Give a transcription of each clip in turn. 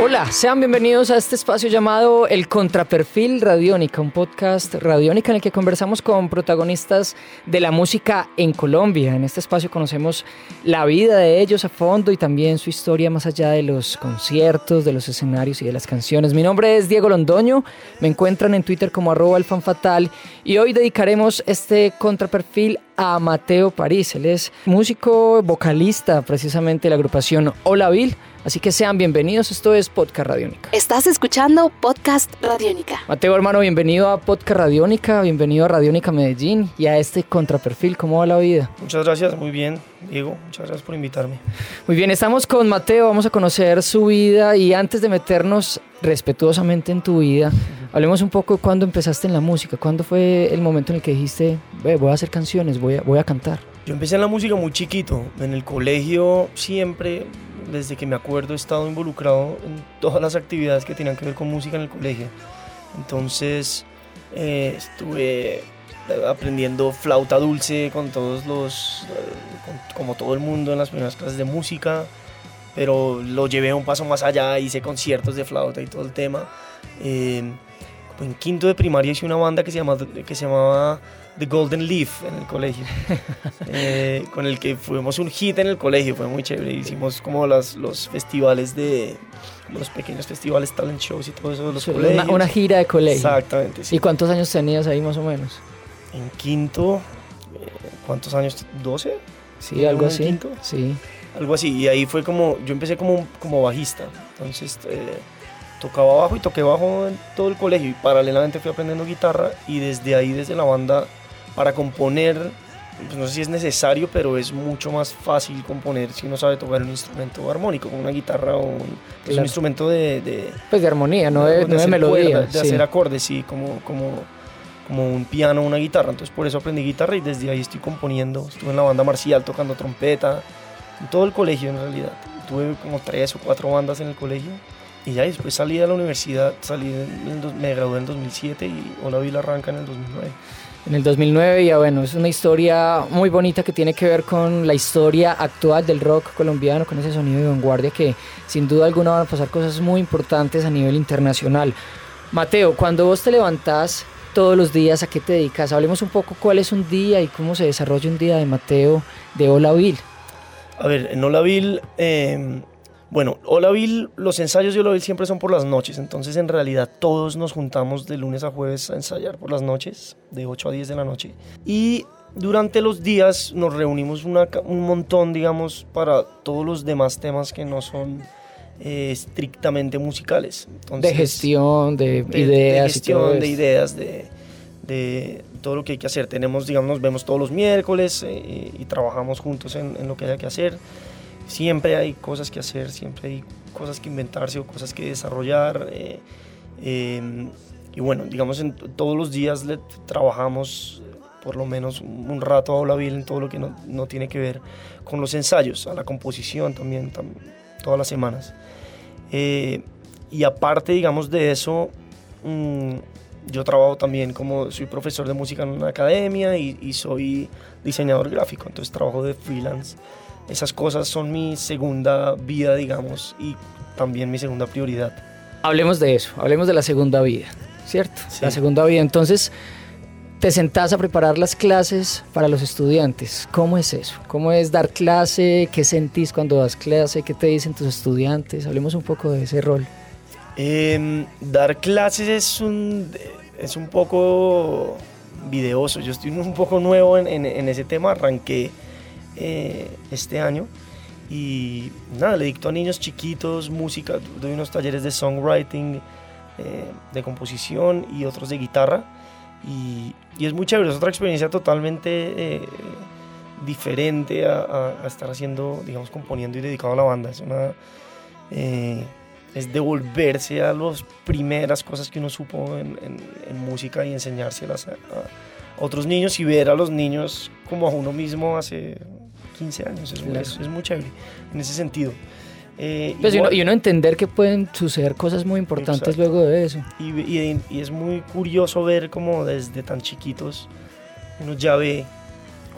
Hola, sean bienvenidos a este espacio llamado El Contraperfil Radiónica, un podcast radiónica en el que conversamos con protagonistas de la música en Colombia. En este espacio conocemos la vida de ellos a fondo y también su historia más allá de los conciertos, de los escenarios y de las canciones. Mi nombre es Diego Londoño, me encuentran en Twitter como arroba y hoy dedicaremos este contraperfil a Mateo París. Él es músico, vocalista precisamente de la agrupación Hola Bill. Así que sean bienvenidos, esto es Podcast Radiónica. Estás escuchando Podcast Radiónica. Mateo, hermano, bienvenido a Podcast Radiónica, bienvenido a Radiónica Medellín y a este contraperfil. ¿Cómo va la vida? Muchas gracias, muy bien, Diego. Muchas gracias por invitarme. Muy bien, estamos con Mateo, vamos a conocer su vida y antes de meternos respetuosamente en tu vida, hablemos un poco de cuándo empezaste en la música, cuándo fue el momento en el que dijiste, voy a hacer canciones, voy a, voy a cantar. Yo empecé en la música muy chiquito, en el colegio siempre desde que me acuerdo he estado involucrado en todas las actividades que tenían que ver con música en el colegio. Entonces eh, estuve aprendiendo flauta dulce con todos los, eh, como todo el mundo en las primeras clases de música, pero lo llevé un paso más allá, hice conciertos de flauta y todo el tema. Eh, en quinto de primaria hice una banda que se, llama, que se llamaba The Golden Leaf en el colegio, eh, con el que fuimos un hit en el colegio, fue muy chévere. Hicimos como las, los festivales de, los pequeños festivales, talent shows y todo eso de los colegios. Una, gira de colegio. Exactamente. ¿Y cuántos años tenías ahí más o menos? En quinto, eh, ¿cuántos años? ¿12? Sí, algo así. Quinto? Sí. Algo así. Y ahí fue como, yo empecé como, como bajista. Entonces eh, tocaba bajo y toqué bajo en todo el colegio. Y paralelamente fui aprendiendo guitarra y desde ahí, desde la banda para componer, pues no sé si es necesario, pero es mucho más fácil componer si uno sabe tocar un instrumento armónico, como una guitarra o un, pues un instrumento de, Pues de armonía, no de, melodía. de hacer acordes, sí, como, como, como un piano o una guitarra. Entonces por eso aprendí guitarra y desde ahí estoy componiendo. Estuve en la banda marcial tocando trompeta, todo el colegio en realidad. Tuve como tres o cuatro bandas en el colegio. Y ya después salí de la universidad, salí me gradué en 2007 y Hola Vila arranca en el 2009 en el 2009 y bueno, es una historia muy bonita que tiene que ver con la historia actual del rock colombiano, con ese sonido de vanguardia que sin duda alguna van a pasar cosas muy importantes a nivel internacional. Mateo, cuando vos te levantás todos los días, ¿a qué te dedicas? Hablemos un poco cuál es un día y cómo se desarrolla un día de Mateo de Olavil. A ver, en Olavil eh, bueno, Hola Bill, los ensayos de Hola Bill siempre son por las noches, entonces en realidad todos nos juntamos de lunes a jueves a ensayar por las noches, de 8 a 10 de la noche. Y durante los días nos reunimos un montón, digamos, para todos los demás temas que no son eh, estrictamente musicales. de gestión, de, ideas. De gestión, de ideas, de, todo lo que hay que hacer. Tenemos, digamos, nos vemos todos los miércoles eh, y trabajamos juntos en, en lo que haya que hacer siempre hay cosas que hacer, siempre hay cosas que inventarse o cosas que desarrollar. Eh, em, y bueno, digamos, en todos los días le trabajamos por lo menos un rato a Olavil en todo lo que no, tiene que ver con los ensayos, a la composición también, todas las semanas. Eh, y aparte, digamos, de eso, mm, yo trabajo también como soy profesor de música en una academia y, y soy diseñador gráfico, entonces trabajo de freelance esas cosas son mi segunda vida, digamos, y también mi segunda prioridad. Hablemos de eso, hablemos de la segunda vida, ¿cierto? La segunda vida. Entonces, te sentás a preparar las clases para los estudiantes. ¿Cómo es eso? ¿Cómo es dar clase? ¿Qué sentís cuando das clase? ¿Qué te dicen tus estudiantes? Hablemos un poco de ese rol. Em, dar clases es un, es un poco videoso. Yo estoy un poco nuevo en, ese tema. Arranqué eh, este año. Y nada, le dicto a niños chiquitos música, doy unos talleres de songwriting, eh, de composición y otros de guitarra. Y, y, es muy chévere, es otra experiencia totalmente eh, diferente a, estar haciendo, digamos, componiendo y dedicado a la banda. Es una... es devolverse a las primeras cosas que uno supo en, en, música y enseñárselas a, a otros niños y ver a los niños como a uno mismo hace 15 años, es, muy chévere en ese sentido. Eh, pues y, uno, entender que pueden suceder cosas muy importantes luego de eso. Y, y, es muy curioso ver cómo desde tan chiquitos uno ya ve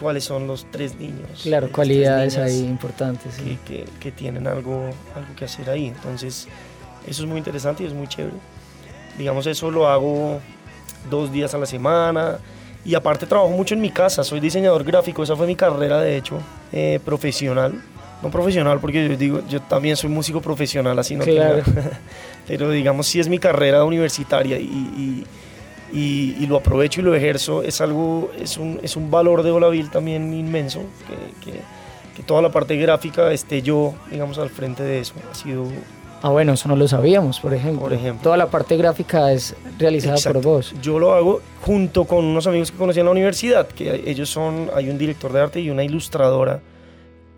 cuáles son los tres niños. Claro, cualidades ahí importantes. sí. que, que- que tienen algo, algo que hacer ahí. Entonces, eso es muy interesante y es muy chévere. Digamos, eso lo hago dos días a la semana. Y aparte trabajo mucho en mi casa, soy diseñador gráfico, esa fue mi carrera de hecho, eh, profesional. No profesional porque yo digo, yo también soy músico profesional, así no Claro. Pero digamos, sí es mi carrera universitaria y, y- y- y lo aprovecho y lo ejerzo. Es algo, es un, es un valor de Olaville también inmenso, que, que- que toda la parte gráfica esté yo, digamos, al frente de eso. Ha sido Ah, bueno, eso no lo sabíamos, por ejemplo. Por ejemplo. Toda la parte gráfica es realizada Exacto. por vos. Yo lo hago junto con unos amigos que conocí en la universidad, que ellos son, hay un director de arte y una ilustradora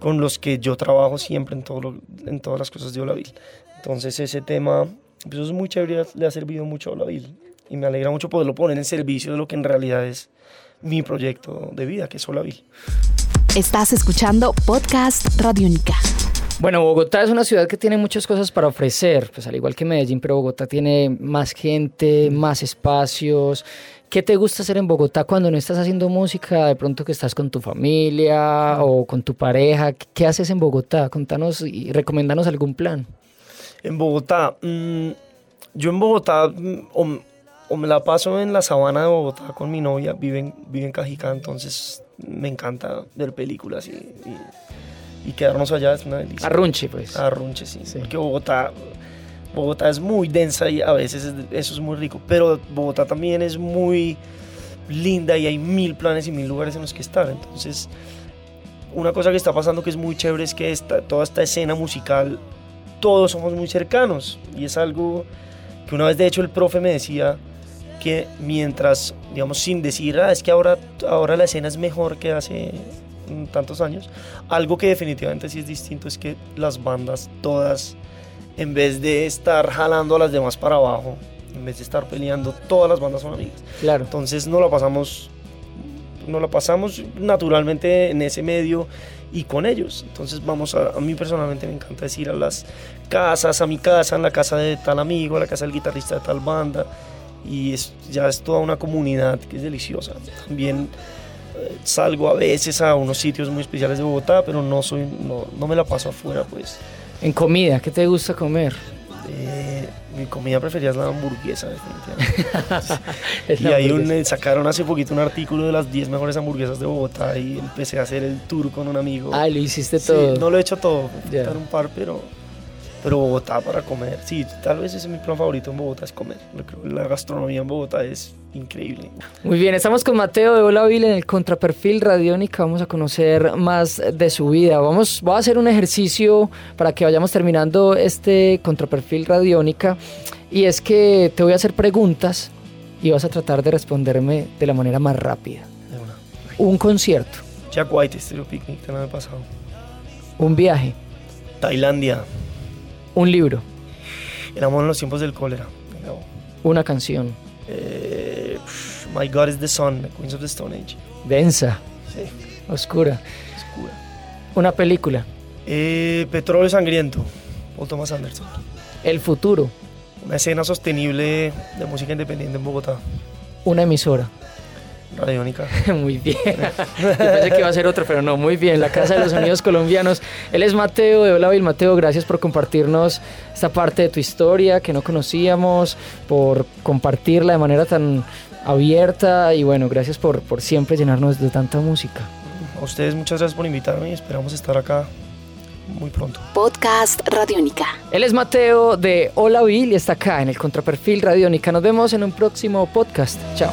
con los que yo trabajo siempre en, todo lo- en todas las cosas de Olaville. Entonces ese tema, pues eso es muy chévere, le ha servido mucho a Olaville y me alegra mucho poderlo poner en servicio de lo que en realidad es mi proyecto de vida, que es Olaville. Estás escuchando Podcast Radiónica. Bueno, Bogotá es una ciudad que tiene muchas cosas para ofrecer, pues al igual que Medellín, pero Bogotá tiene más gente, más espacios. ¿Qué te gusta hacer en Bogotá cuando no estás haciendo música? De pronto que estás con tu familia o con tu pareja. ¿Qué haces en Bogotá? Contanos y recomendanos algún plan. En Bogotá, mm, yo en Bogotá mm, o, me la paso en la sabana de Bogotá con mi novia, vive en, vive en Cajicá, entonces me encanta ver películas y, y- y quedarnos allá es una delicia. Arrunche, pues. Arrunche, sí. Sí. Porque Bogotá, Bogotá es muy densa y a veces es- eso es muy rico, pero Bogotá también es muy linda y hay mil planes y mil lugares en los que estar. Entonces, una cosa que está pasando que es muy chévere es que esta, toda esta escena musical, todos somos muy cercanos y es algo que una vez de hecho el profe me decía que mientras, digamos, sin decir, "Ah, es que ahora, ahora la escena es mejor que hace mm, tantos años, algo que definitivamente sí es distinto es que las bandas todas, en vez de estar jalando a las demás para abajo, en vez de estar peleando, todas las bandas son amigas. Claro. Entonces no la pasamos, no la pasamos naturalmente en ese medio y con ellos. Entonces vamos a, a mí personalmente me encanta decir a las casas, a mi casa, en la casa de tal amigo, a la casa del guitarrista de tal banda y es, ya es toda una comunidad que es deliciosa. También eh, salgo a veces a unos sitios muy especiales de Bogotá, pero no soy, no, no me la paso afuera, pues. En comida, ¿qué te gusta comer? Eh, mi comida preferida es la hamburguesa, definitivamente. Y ahí un, eh, sacaron hace poquito un artículo de las 10 mejores hamburguesas de Bogotá y empecé a hacer el tour con un amigo. Ah, lo hiciste Sí, todo. no lo he hecho todo, faltan un par, pero, pero Bogotá para comer. Sí, tal vez ese es mi plan favorito en Bogotá, es comer. La gastronomía en Bogotá es increíble. Muy bien, estamos con Mateo de Olaville en el contraperfil Radiónica. Vamos a conocer más de su vida. Vamos, voy a hacer un ejercicio para que vayamos terminando este contraperfil Radiónica. Y es que te voy a hacer preguntas y vas a tratar de responderme de la manera más rápida. Un concierto, Jack White, Stereo Picnic del año pasado. un viaje, Tailandia, un libro, éramos en los tiempos del cólera. Una canción, eh, My God is the Sun, The Queens of the Stone Age. densa, Sí, oscura, oscura. una película, Eh, Petróleo Sangriento, Paul Thomas Anderson. el futuro, Una escena sostenible de música independiente en Bogotá. una emisora. Radiónica. Muy bien. Yo pensé que iba a ser otra, pero no, muy bien. La Casa de los Sonidos Colombianos. Él es Mateo de Olaville. Mateo, gracias por compartirnos esta parte de tu historia que no conocíamos, por compartirla de manera tan abierta y bueno, gracias por, por siempre llenarnos de tanta música. A ustedes muchas gracias por invitarme y esperamos estar acá muy pronto. Podcast Radiónica. Él es Mateo de Olaville y está acá en el Contraperfil Radiónica. Nos vemos en un próximo podcast. Chao.